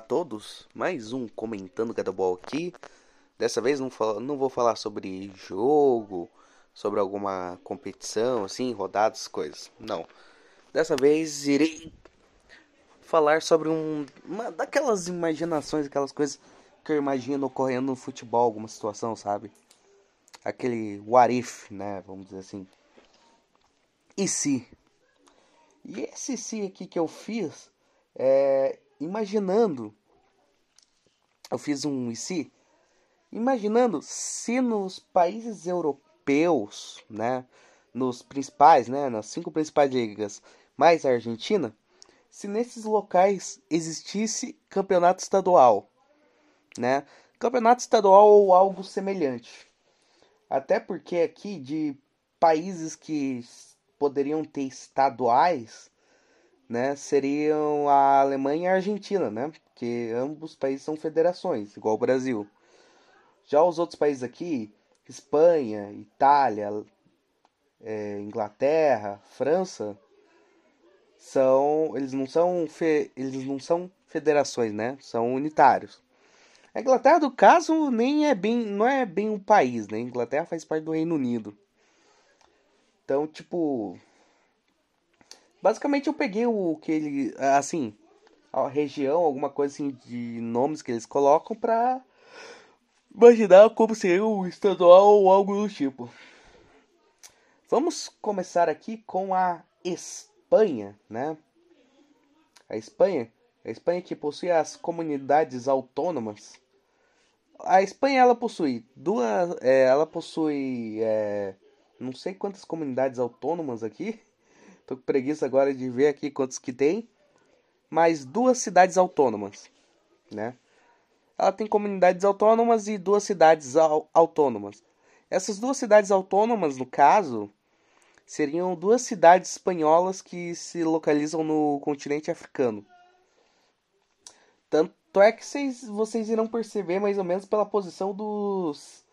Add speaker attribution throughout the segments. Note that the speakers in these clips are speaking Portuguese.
Speaker 1: A todos, mais um comentando Gadabol aqui. Dessa vez não, falo- não vou falar sobre jogo, sobre alguma competição, assim, rodadas, coisas. Não. Dessa vez irei falar sobre um, uma daquelas imaginações, aquelas coisas que eu imagino ocorrendo no futebol, alguma situação, sabe? Aquele what if, né? Vamos dizer assim. E se? E esse se aqui que eu fiz, é, imaginando. Eu fiz um se, imaginando se nos países europeus, né, nos principais, né, nas cinco principais ligas, mais a Argentina, se nesses locais existisse campeonato estadual, né, campeonato estadual ou algo semelhante. Até porque aqui de países que poderiam ter estaduais, né, seriam a Alemanha e a Argentina, né? Porque ambos países são federações, igual o Brasil. Já os outros países aqui, Espanha, Itália, é, Inglaterra, França, são eles não são fe, eles não são federações, né? São unitários. A Inglaterra, do caso, nem é bem, não é bem um país, né? A Inglaterra faz parte do Reino Unido. Então, tipo, Basicamente eu peguei o que ele. Assim, a região, alguma coisa assim de nomes que eles colocam pra imaginar como seria o estadual ou algo do tipo. Vamos começar aqui com a Espanha, né? A Espanha, a Espanha que possui as comunidades autônomas. A Espanha ela possui duas, é, ela possui, é, não sei quantas comunidades autônomas aqui. Tô com preguiça agora de ver aqui quantos que tem. Mas duas cidades autônomas, né? Ela tem comunidades autônomas e duas cidades au autônomas. Essas duas cidades autônomas, no caso, seriam duas cidades espanholas que se localizam no continente africano. Tanto é que vocês, vocês irão perceber mais ou menos pela posição dos,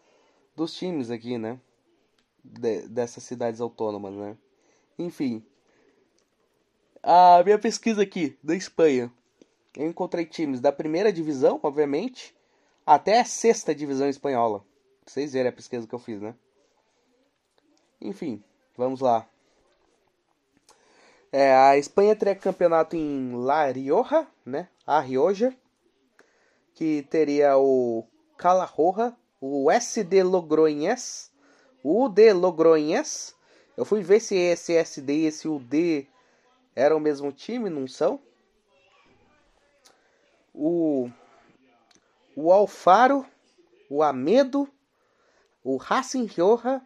Speaker 1: dos times aqui, né? De, dessas cidades autônomas, né? Enfim, a minha pesquisa aqui da Espanha, eu encontrei times da primeira divisão, obviamente, até a sexta divisão espanhola. Pra vocês verem a pesquisa que eu fiz, né? Enfim, vamos lá. É, a Espanha teria campeonato em La Rioja, né? A Rioja, que teria o Calahorra, o SD Logroñés, o UD Logroñés. Eu fui ver se esse SD esse UD eram o mesmo time, não são? O o Alfaro, o Amedo, o Racing Rioja,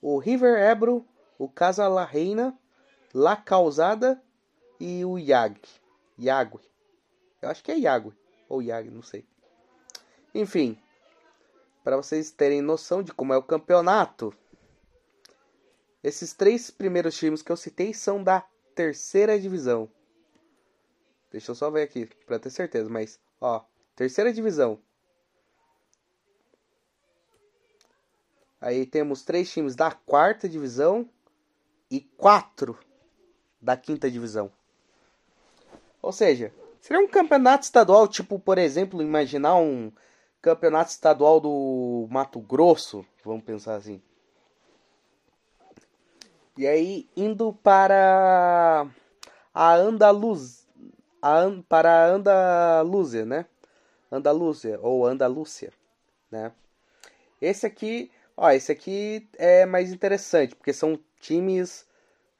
Speaker 1: o River Ebro, o Casa La Reina, La Causada e o Yag. Yague. Eu acho que é Yague ou Yag, não sei. Enfim, para vocês terem noção de como é o campeonato, esses três primeiros times que eu citei são da terceira divisão. Deixa eu só ver aqui para ter certeza, mas ó, terceira divisão. Aí temos três times da quarta divisão e quatro da quinta divisão. Ou seja, seria um campeonato estadual, tipo, por exemplo, imaginar um campeonato estadual do Mato Grosso, vamos pensar assim. E aí, indo para a Andaluz, a, para a Andalúzia, né? Andalúzia ou Andalúcia, né? Esse aqui, ó, esse aqui é mais interessante, porque são times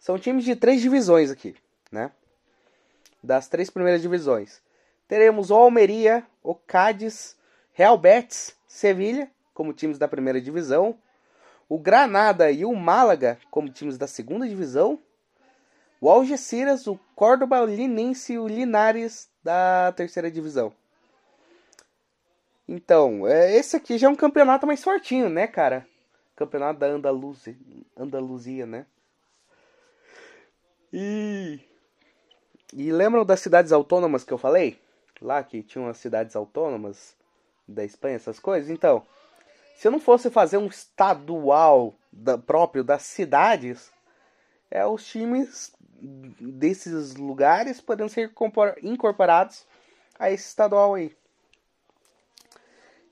Speaker 1: são times de três divisões aqui, né? Das três primeiras divisões. Teremos o Almeria, o Cádiz, Real Betis, Sevilha, como times da primeira divisão, o Granada e o Málaga como times da segunda divisão, o Algeciras, o Córdoba, o Linense e o Linares da terceira divisão. Então, é, esse aqui já é um campeonato mais fortinho, né, cara? Campeonato da Andaluzia, Andaluzia né? E e lembram das cidades autônomas que eu falei? Lá que tinham as cidades autônomas da Espanha, essas coisas? Então, se não fosse fazer um estadual da, próprio das cidades, é os times desses lugares podendo ser incorporados a esse estadual aí.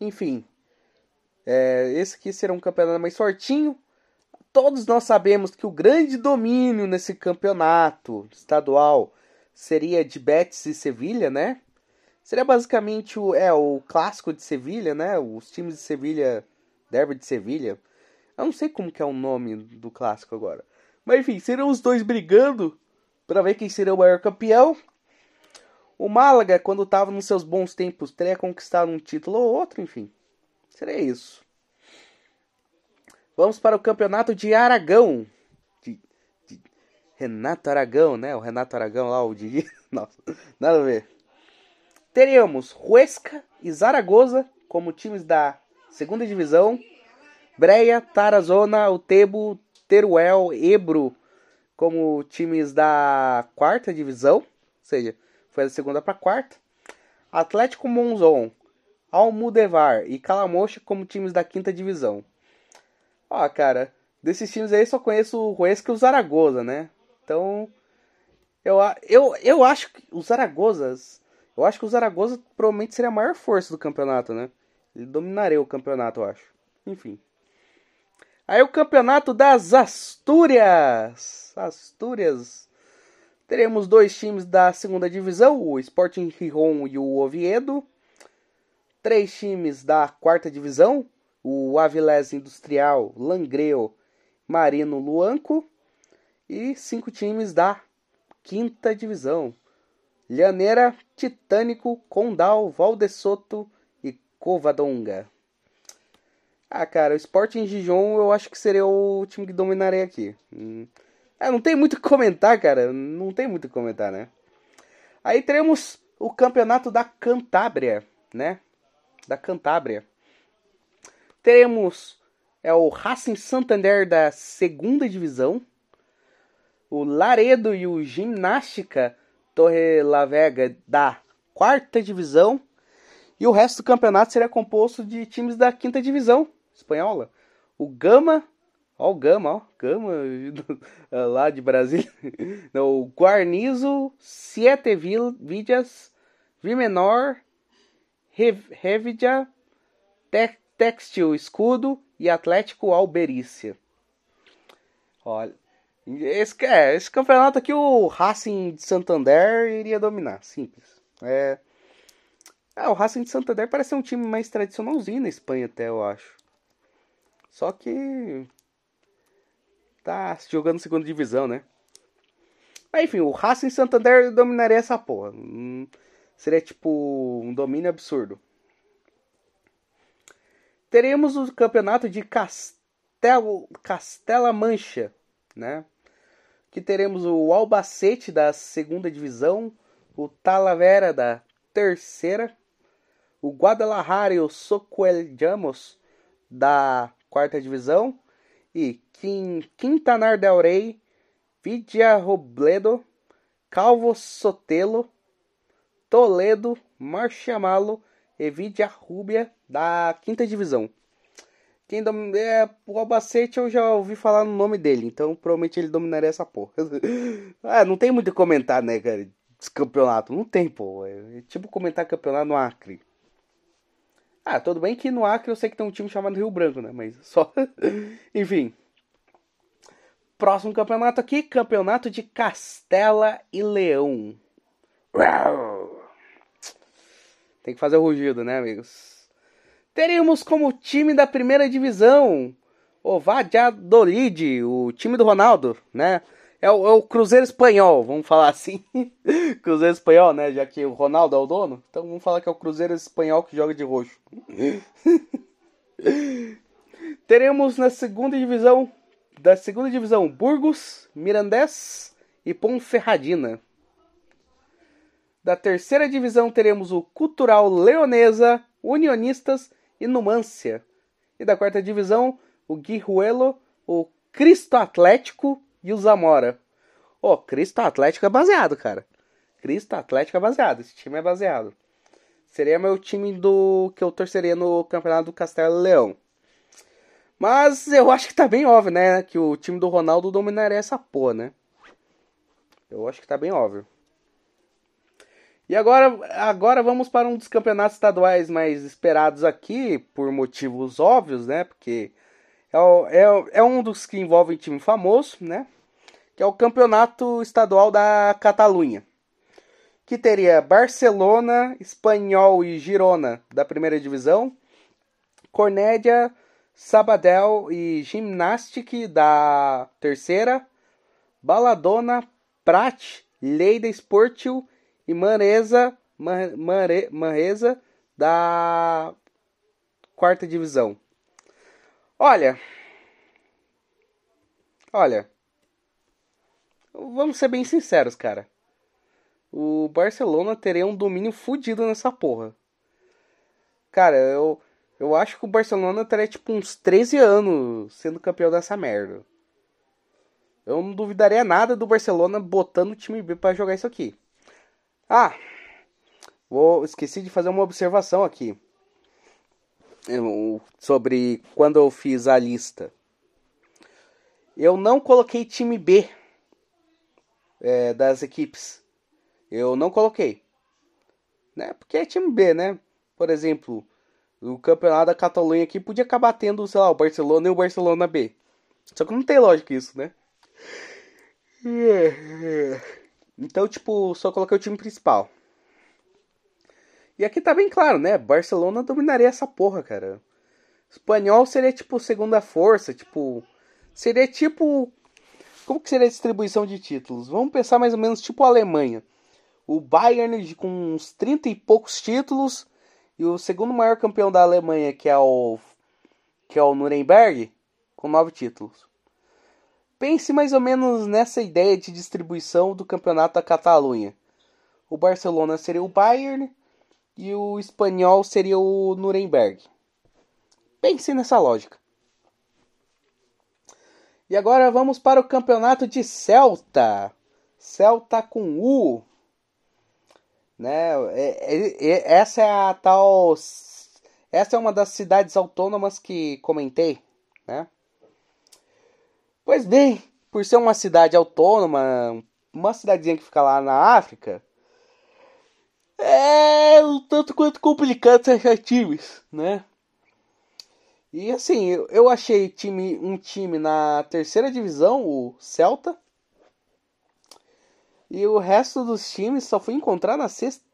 Speaker 1: Enfim, é, esse aqui será um campeonato mais fortinho. Todos nós sabemos que o grande domínio nesse campeonato estadual seria de Betis e Sevilha, né? Seria basicamente o, é, o clássico de Sevilha, né? Os times de Sevilha, Derby de Sevilha. Eu não sei como que é o nome do clássico agora. Mas enfim, serão os dois brigando para ver quem seria o maior campeão. O Málaga, quando estava nos seus bons tempos, teria conquistado um título ou outro, enfim. Seria isso. Vamos para o campeonato de Aragão. De, de Renato Aragão, né? O Renato Aragão lá, o de. Nossa, nada a ver. Teríamos Huesca e Zaragoza como times da segunda divisão. Breia, Tarazona, Utebo, Teruel, Ebro como times da quarta divisão, ou seja, foi da segunda para quarta. Atlético Monzon, Almudevar e Calamocha como times da quinta divisão. Ó, cara, desses times aí só conheço o Huesca e o Zaragoza, né? Então, eu, eu, eu acho que os Zaragozas, eu acho que o Zaragoza provavelmente seria a maior força do campeonato, né? Ele dominaria o campeonato, eu acho. Enfim. Aí o campeonato das Astúrias. Astúrias. Teremos dois times da segunda divisão, o Sporting Rijon e o Oviedo. Três times da quarta divisão, o Avilés Industrial, Langreo, Marino Luanco. E cinco times da quinta divisão, Lhaneira, Titânico, Condal, Valdesoto e Covadonga. Ah, cara, o Sporting Gijon eu acho que seria o time que dominaria aqui. Hum. É, não tem muito o que comentar, cara. Não tem muito o que comentar, né? Aí teremos o campeonato da Cantábria, né? Da Cantábria. Teremos é o Racing Santander da segunda divisão, o Laredo e o Gimnástica Torre La Vega da quarta divisão, e o resto do campeonato seria composto de times da quinta divisão, espanhola. O Gama, ó o Gama, ó, Gama lá de Brasília. o Guarnizo, Siete Vidas, Vimenor, Revidia, Te Textil Escudo e Atlético Alberícia. Olha, esse, é, esse campeonato aqui o Racing de Santander iria dominar, simples. É, é, o Racing de Santander parece ser um time mais tradicionalzinho na Espanha até, eu acho. Só que tá jogando segunda divisão, né? Mas enfim, o Racing Santander dominaria essa porra. Hum, seria tipo um domínio absurdo. Teremos o campeonato de Castelo, Castela Mancha, né? Que teremos o Albacete da segunda divisão, o Talavera da terceira, o Guadalajara e o Socueljamos da quarta divisão, e Quintanar del Rey, Vidia Robledo, Calvo Sotelo, Toledo, Marchamalo e Vidia Rubia da quinta divisão. Quem é, o Albacete eu já ouvi falar no nome dele, então provavelmente ele dominaria essa porra. ah, não tem muito a comentar, né, cara? campeonato. Não tem, pô. É tipo comentar campeonato no Acre. Ah, tudo bem que no Acre eu sei que tem um time chamado Rio Branco, né? Mas só. Enfim. Próximo campeonato aqui: Campeonato de Castela e Leão. Tem que fazer o rugido, né, amigos? Teríamos como time da primeira divisão o Valladolid, o time do Ronaldo, né? É o, é o, Cruzeiro Espanhol, vamos falar assim. Cruzeiro Espanhol, né? Já que o Ronaldo é o dono. Então vamos falar que é o Cruzeiro Espanhol que joga de roxo. Teremos na segunda divisão, da segunda divisão, Burgos, Mirandés e Ponferradina. Da terceira divisão teremos o Cultural Leonesa, Unionistas e Numância. E da quarta divisão, o Guijuelo, o Cristo Atlético e o Zamora. Ô, oh, Cristo Atlético é baseado, cara. Cristo Atlético é baseado. Esse time é baseado. Seria meu time do que eu torceria no campeonato do Castelo Leão. Mas eu acho que tá bem óbvio, né? Que o time do Ronaldo dominaria essa porra, né? Eu acho que tá bem óbvio. E agora, agora vamos para um dos campeonatos estaduais mais esperados aqui, por motivos óbvios, né? Porque é, é, é um dos que envolve time famoso, né? Que é o campeonato estadual da Catalunha. Que teria Barcelona, Espanhol e Girona da primeira divisão, Cornélia, Sabadell e Gimnastic da terceira, Baladona, Prat, Leida Esportil e Manresa, Manresa da quarta divisão. Olha, olha, vamos ser bem sinceros, cara. O Barcelona teria um domínio fodido nessa porra. Cara, eu, eu acho que o Barcelona teria tipo uns 13 anos sendo campeão dessa merda. Eu não duvidaria nada do Barcelona botando o time B para jogar isso aqui. Ah, vou esqueci de fazer uma observação aqui sobre quando eu fiz a lista. Eu não coloquei time B é, das equipes. Eu não coloquei. Né? Porque é time B, né? Por exemplo, o campeonato da Catalunha aqui podia acabar tendo, sei lá, o Barcelona e o Barcelona B. Só que não tem lógica isso, né? Então, tipo, só coloquei o time principal. E aqui tá bem claro, né? Barcelona dominaria essa porra, cara. Espanhol seria tipo segunda força, tipo. Seria tipo. Como que seria a distribuição de títulos? Vamos pensar mais ou menos tipo a Alemanha. O Bayern com uns 30 e poucos títulos. E o segundo maior campeão da Alemanha, que é o. Que é o Nuremberg, com nove títulos. Pense mais ou menos nessa ideia de distribuição do campeonato da Catalunha. O Barcelona seria o Bayern e o espanhol seria o Nuremberg. Pense nessa lógica. E agora vamos para o campeonato de Celta. Celta com U. Né? É, é, é, essa é a tal. Essa é uma das cidades autônomas que comentei, né? Pois bem, por ser uma cidade autônoma, uma cidadezinha que fica lá na África, é um tanto quanto complicado você achar times, né? E assim, eu achei time, um time na terceira divisão, o Celta. E o resto dos times só fui encontrar na sexta,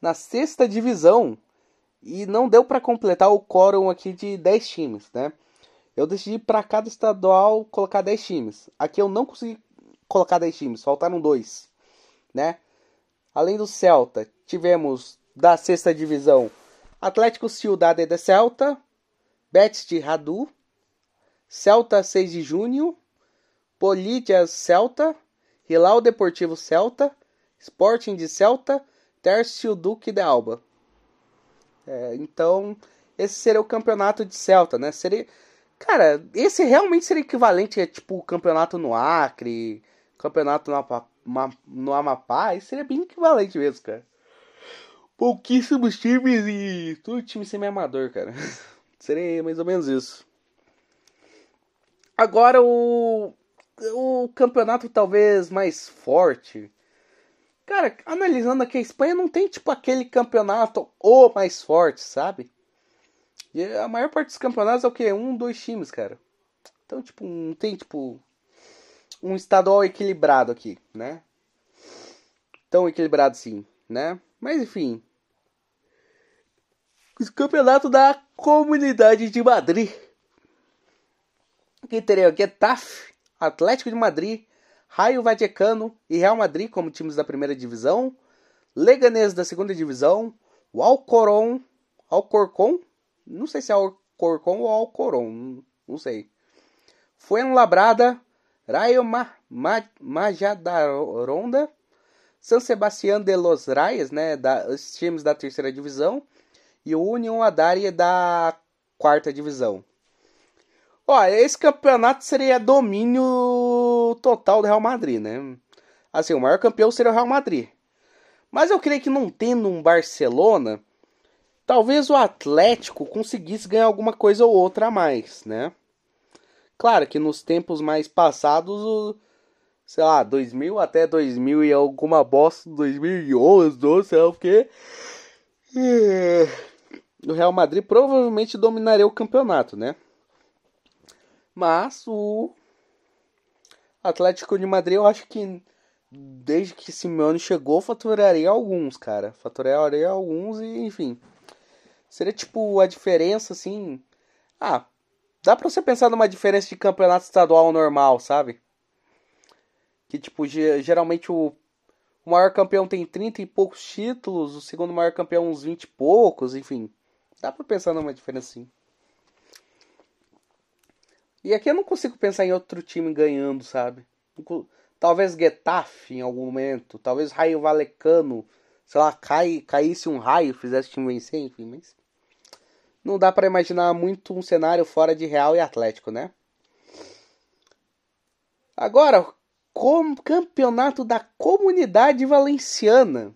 Speaker 1: na sexta divisão. E não deu para completar o quórum aqui de 10 times, né? eu decidi para cada estadual colocar 10 times. Aqui eu não consegui colocar 10 times, faltaram dois, né? Além do Celta, tivemos da sexta divisão Atlético Ciudad de Celta, Betis de Radu, Celta 6 de junho, Polídias Celta, Hilal Deportivo Celta, Sporting de Celta, Tércio Duque de Alba. É, então, esse seria o campeonato de Celta, né? Seria, Cara, esse realmente seria equivalente a tipo o campeonato no Acre, campeonato no, no Amapá, isso seria bem equivalente mesmo, cara. Pouquíssimos times e tudo time semi-amador, cara. seria mais ou menos isso. Agora o o campeonato talvez mais forte. Cara, analisando aqui, a Espanha não tem, tipo, aquele campeonato o mais forte, sabe? E a maior parte dos campeonatos é o quê? Um, dois times, cara. Então, tipo, não tem, tipo, um estadual equilibrado aqui, né? Tão equilibrado sim, né? Mas, enfim. Campeonato da Comunidade de Madrid. Que teria o Getafe, Atlético de Madrid, Raio Vallecano e Real Madrid como times da primeira divisão, Leganés da segunda divisão, o Alcoron, Alcorcon, não sei se é Alcorcon ou Alcoron, não sei. Fuenlabrada, Rayo Ma, Ma, Majadaronda, San Sebastián de los Rayas, né, da, os times da terceira divisão, e o União Adaria da quarta divisão. Ó, esse campeonato seria domínio total do Real Madrid, né? Assim, o maior campeão seria o Real Madrid. Mas eu creio que não tendo um Barcelona, talvez o Atlético conseguisse ganhar alguma coisa ou outra a mais, né? Claro que nos tempos mais passados, sei lá, 2000 até 2000 e alguma bosta, 2011, 12, sei lá o que. O Real Madrid provavelmente dominaria o campeonato, né? Mas o Atlético de Madrid, eu acho que desde que Simeone chegou, faturaria alguns, cara. Faturaria alguns e, enfim. Seria tipo a diferença, assim. Ah, dá pra você pensar numa diferença de campeonato estadual normal, sabe? Que, tipo, geralmente o, o maior campeão tem 30 e poucos títulos, o segundo maior campeão uns 20 e poucos, enfim. Dá pra pensar numa diferença assim. E aqui eu não consigo pensar em outro time ganhando, sabe? Talvez Getafe em algum momento, talvez Raio Valecano, sei lá, cai, caísse um raio, fizesse o time vencer, enfim, mas não dá para imaginar muito um cenário fora de Real e Atlético, né? Agora, como campeonato da Comunidade Valenciana.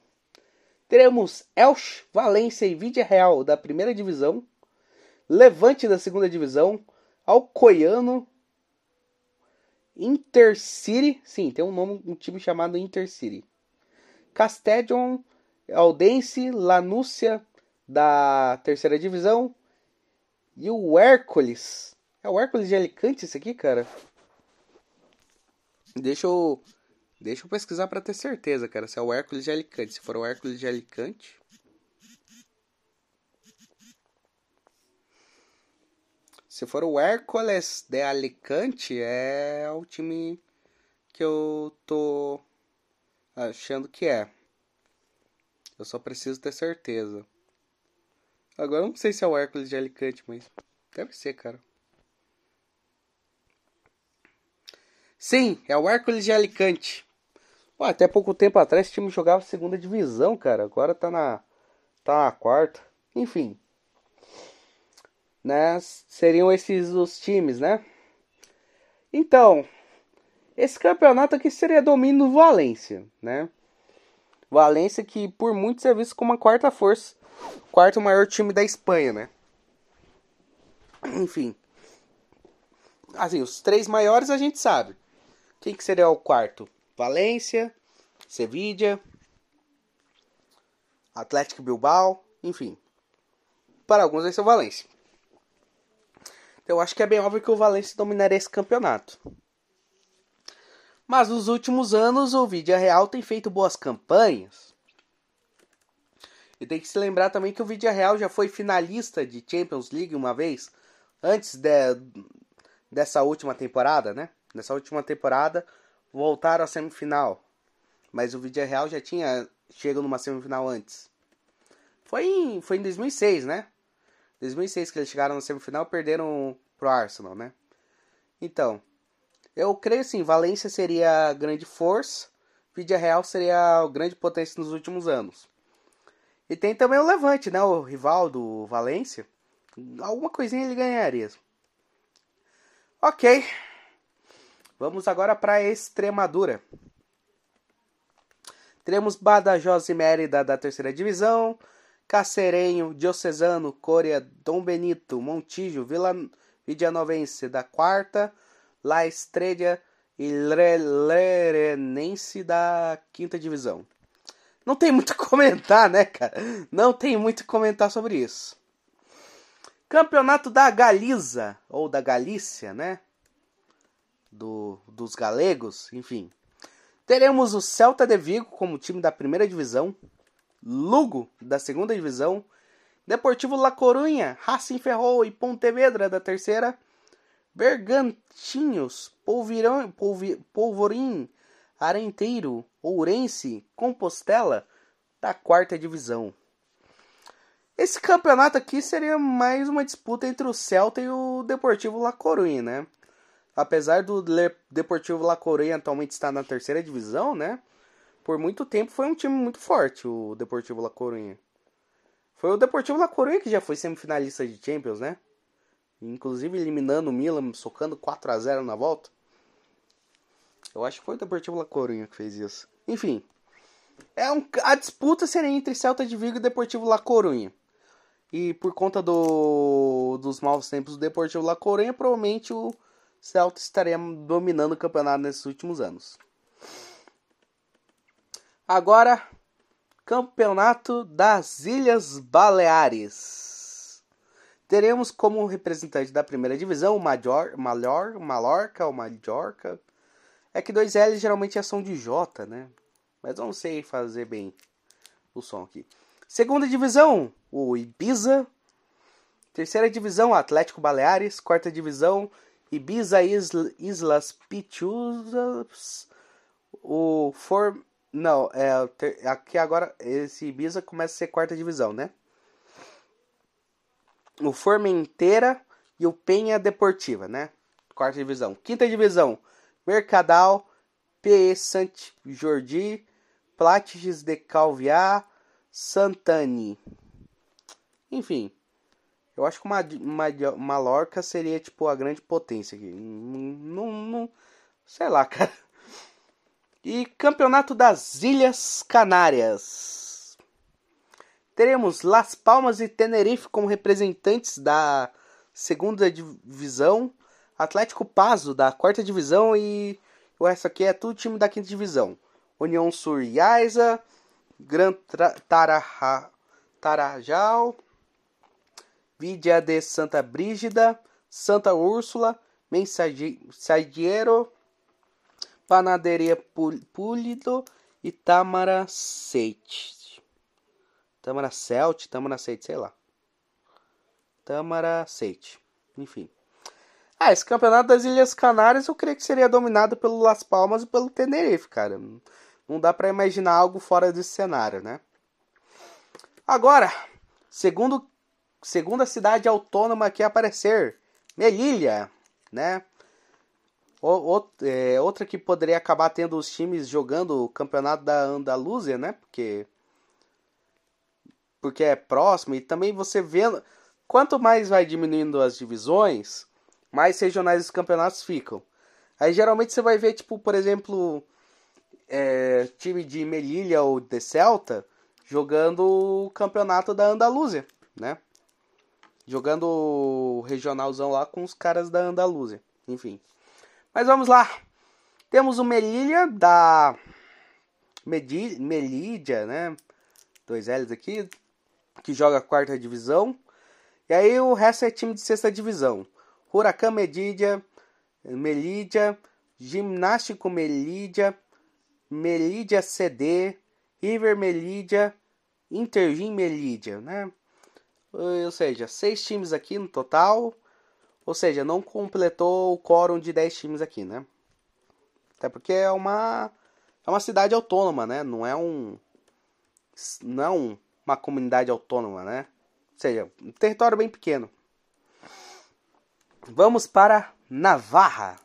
Speaker 1: Teremos Elche, Valência e Vídea Real da primeira divisão, Levante da segunda divisão, Alcoiano, Intercity, sim, tem um nome, um time chamado Intercity. Castellon, Aldense, Lanúcia da terceira divisão e o Hércules. É o Hércules de Alicante esse aqui, cara? Deixa eu deixa eu pesquisar para ter certeza, cara, se é o Hércules de Alicante. Se for o Hércules de Alicante, Se for o Hércules de Alicante, é o time que eu tô achando que é. Eu só preciso ter certeza. Agora eu não sei se é o Hércules de Alicante, mas deve ser, cara. Sim, é o Hércules de Alicante. Pô, até pouco tempo atrás esse time jogava segunda divisão, cara. Agora tá na tá na quarta. Enfim né? Seriam esses os times, né? Então, esse campeonato aqui seria domínio do Valência, né? Valência que por muitos é visto como a quarta força, quarto maior time da Espanha, né? Enfim. Assim, os três maiores a gente sabe. Quem que seria o quarto? Valência, Sevilla, Atlético Bilbao, enfim. Para alguns vai ser o Valência. Eu acho que é bem óbvio que o Valencia dominaria esse campeonato. Mas nos últimos anos o Vídea Real tem feito boas campanhas. E tem que se lembrar também que o Vídea Real já foi finalista de Champions League uma vez, antes de, dessa última temporada, né? Nessa última temporada voltaram à semifinal. Mas o Vídea Real já tinha chegado numa semifinal antes. Foi em, foi em 2006, né? 2006 que eles chegaram na semifinal perderam pro Arsenal, né? Então, eu creio assim, Valência seria a grande força, Vídea Real seria a grande potência nos últimos anos. E tem também o Levante, né? O rival do Valência. Alguma coisinha ele ganharia. Ok. Vamos agora para Extremadura. Teremos Badajoz e Mérida da terceira divisão, Cacerenho, Diocesano, Coreia, Dom Benito, Montijo, Vila Vidianovense da quarta, La Estrella e Lerenense da quinta divisão. não tem muito comentar, né, cara? Não tem muito comentar sobre isso. Campeonato da Galiza, ou da Galícia, né? Do, dos galegos, enfim. Teremos o Celta de Vigo como time da primeira divisão, Lugo da segunda divisão, Deportivo La Corunha, Racing Ferrol e Pontevedra da terceira, Bergantinhos, Polvirão, Polvi, Polvorim, Arenteiro, Ourense, Compostela da quarta divisão. Esse campeonato aqui seria mais uma disputa entre o Celta e o Deportivo La Coruña, né? Apesar do Deportivo La Coruña atualmente estar na terceira divisão, né? Por muito tempo foi um time muito forte, o Deportivo La Coruña. Foi o Deportivo La Coruña que já foi semifinalista de Champions, né? Inclusive eliminando o Milan, socando 4 a 0 na volta. Eu acho que foi o Deportivo La Coruña que fez isso. Enfim, é um, a disputa seria entre Celta de Vigo e Deportivo La Coruña. E por conta do, dos maus tempos do Deportivo La Coruña, provavelmente o Celta estaria dominando o campeonato nesses últimos anos. Agora, Campeonato das Ilhas Baleares. Teremos como representante da primeira divisão o Major, Malor, Malorca ou Majorca. É que dois L's geralmente é som de J, né? Mas não sei fazer bem o som aqui. Segunda divisão, o Ibiza. Terceira divisão, Atlético Baleares. Quarta divisão, Ibiza Islas Pitiusas. O For... Não, é, aqui agora esse Ibiza começa a ser quarta divisão, né? O Formenteira e o Penha Deportiva, né? Quarta divisão. Quinta divisão, Mercadal, PE Sant Jordi, Plates de Calviar, Santani. Enfim, eu acho que uma, uma Mallorca seria tipo a grande potência aqui. Não, não, sei lá, cara. E Campeonato das Ilhas Canárias. Teremos Las Palmas e Tenerife como representantes da segunda divisão, Atlético Pazo da quarta divisão e o resto aqui é tudo time da quinta divisão. União Suryaisa, Gran Taraja, Tarajal, Vidia de Santa Brígida, Santa Úrsula, Mensageiro, Panaderia Pulido e Tamara Seite. Tamara Celt, Tamara Seite, sei lá. Tamara Seite, enfim. Ah, esse campeonato das Ilhas Canárias eu creio que seria dominado pelo Las Palmas e pelo Tenerife, cara. Não dá para imaginar algo fora desse cenário, né? Agora, segundo segunda cidade autônoma que aparecer, Melilla, né? O, é, outra que poderia acabar tendo os times jogando o campeonato da Andaluzia, né? Porque porque é próximo e também você vendo quanto mais vai diminuindo as divisões, mais regionais os campeonatos ficam. Aí geralmente você vai ver tipo, por exemplo, é, time de Melilla ou de Celta jogando o campeonato da Andaluzia, né? Jogando regionalzão lá com os caras da Andaluzia, enfim. Mas vamos lá. Temos o Melilla da Medi... Né? Dois L's aqui, que joga a quarta divisão. E aí o resto é time de sexta divisão. Huracan Medídia, Melídia, Gimnástico Melídia, Melídia CD, River Melídia, Intergim Melídia, né? Ou seja, seis times aqui no total. Ou seja, não completou o quórum de 10 times aqui, né? Até porque é uma é uma cidade autônoma, né? Não é um não é uma comunidade autônoma, né? Ou seja, um território bem pequeno. Vamos para Navarra.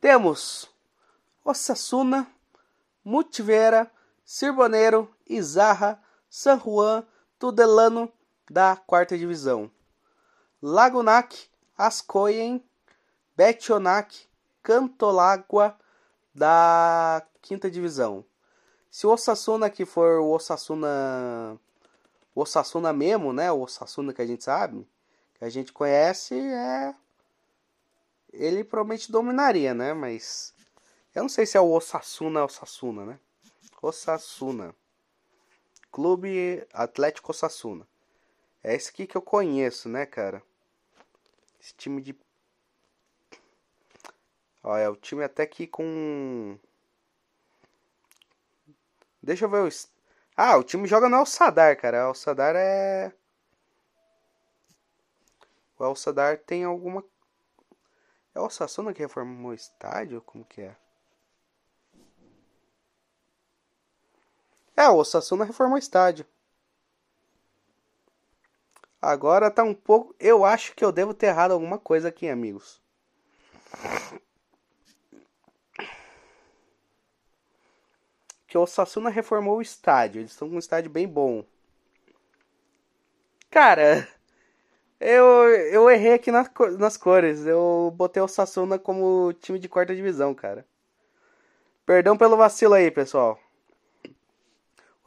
Speaker 1: Temos Osasuna, Mutivera, Sirboneiro, Izarra, San Juan, Tudelano da quarta divisão. Lagunac, Ascoyen, Betionac, Cantolagua da quinta divisão. Se o Osasuna aqui for o Osasuna o Osasuna mesmo, né? O Osasuna que a gente sabe, que a gente conhece, é ele provavelmente dominaria, né? Mas eu não sei se é o Osasuna Osasuna, né? Osasuna. Clube Atlético Osasuna. É esse aqui que eu conheço, né, cara? Esse time de. Ó, é o time até que com. Deixa eu ver o. Ah, o time joga no El Sadar, cara. O El Sadar é. O El Sadar tem alguma. É o Osasuna que reformou o estádio? Como que é? É, o Osasuna reformou o estádio. Agora tá um pouco. Eu acho que eu devo ter errado alguma coisa aqui, amigos. Que o Osasuna reformou o estádio. Eles estão com um estádio bem bom. Cara, eu, eu errei aqui nas, nas cores. Eu botei o Sasuna como time de quarta divisão, cara. Perdão pelo vacilo aí, pessoal.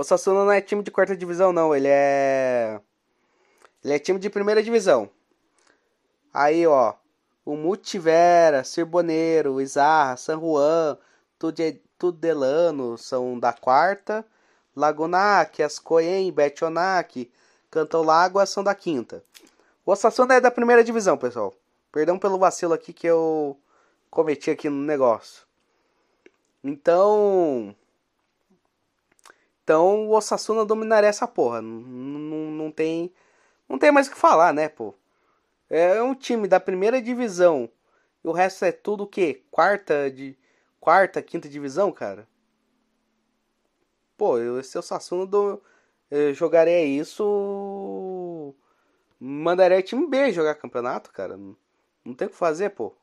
Speaker 1: O Sassuolo não é time de quarta divisão, não. Ele é. Ele é time de primeira divisão. Aí, ó. O Multivera, Cirboneiro, Izarra, San Juan, Tudelano são da quarta. Lagunac, Ascoen, Betionac, Cantão Lágua são da quinta. O Osasuna é da primeira divisão, pessoal. Perdão pelo vacilo aqui que eu cometi aqui no negócio. Então, então o Osasuna dominaria essa porra. Não, tem. Não tem mais o que falar, né, pô? É um time da primeira divisão. E o resto é tudo o quê? Quarta de. Quarta, quinta divisão, cara? Pô, eu, se o Sassuolo do, eu jogaria isso. Mandaria time B jogar campeonato, cara. Não tem o que fazer, pô.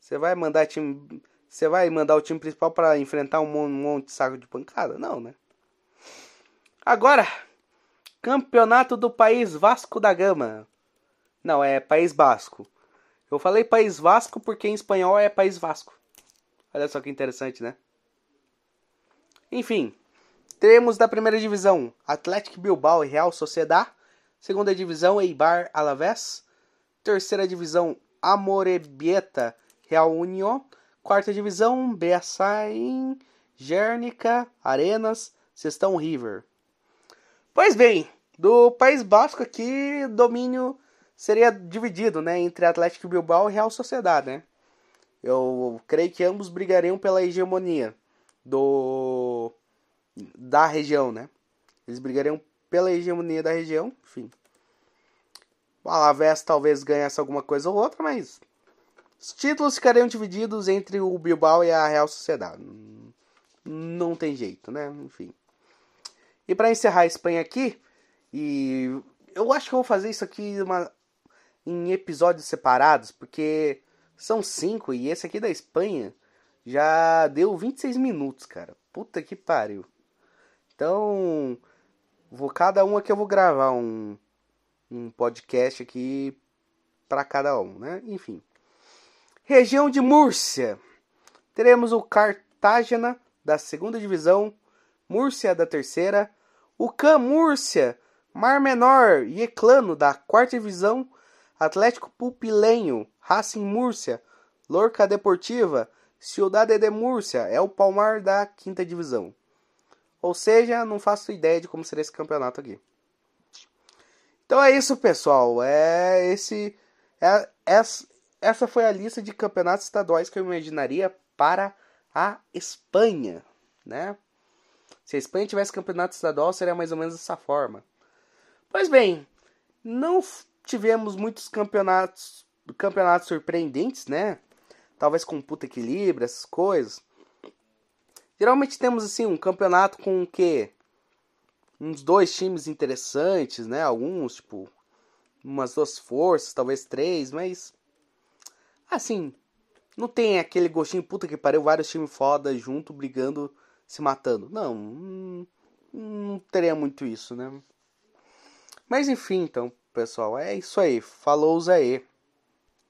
Speaker 1: Você vai mandar time. Você vai mandar o time principal para enfrentar um monte de saco de pancada? Não, né? Agora, campeonato do País Vasco da Gama. Não, é País Basco. Eu falei País Vasco porque em espanhol é País Vasco. Olha só que interessante, né? Enfim, temos da primeira divisão Atlético Bilbao e Real Sociedad. Segunda divisão Eibar Alavés. Terceira divisão Amorebieta Real União. Quarta divisão, Beasain, Gérnica, Arenas, Sestão River. Pois bem, do País Basco aqui, domínio seria dividido, né, entre Atlético Bilbao e Real Sociedade, né? Eu creio que ambos brigariam pela hegemonia do da região, né? Eles brigariam pela hegemonia da região, enfim. O Alavés talvez ganhasse alguma coisa ou outra, mas os títulos ficariam divididos entre o Bilbao e a Real Sociedade. Não tem jeito, né? Enfim. E para encerrar a Espanha aqui, e eu acho que eu vou fazer isso aqui uma, em episódios separados, porque são cinco e esse aqui da Espanha já deu 26 minutos, cara. Puta que pariu. Então, vou cada um aqui eu vou gravar um, um podcast aqui para cada um, né? Enfim. Região de Múrcia. Teremos o Cartagena da segunda divisão, Múrcia da terceira, o Can Múrcia, Mar Menor e Eclano da quarta divisão, Atlético Pupilenho, Racing Múrcia, Lorca Deportiva, Ciudad de Múrcia, é o Palmar da quinta divisão. Ou seja, não faço ideia de como será esse campeonato aqui. Então é isso, pessoal. É esse é, é essa foi a lista de campeonatos estaduais que eu imaginaria para a Espanha, né? Se a Espanha tivesse campeonato estadual, seria mais ou menos dessa forma. Pois bem, não tivemos muitos campeonatos, campeonatos surpreendentes, né? Talvez com puta equilíbrio, essas coisas. Geralmente temos assim um campeonato com o quê? Uns dois times interessantes, né? Alguns, tipo, umas duas forças, talvez três, mas Assim, não tem aquele gostinho puta que pariu, vários times foda junto, brigando, se matando. Não, não, não teria muito isso, né? Mas enfim, então, pessoal, é isso aí. Falou, Zé.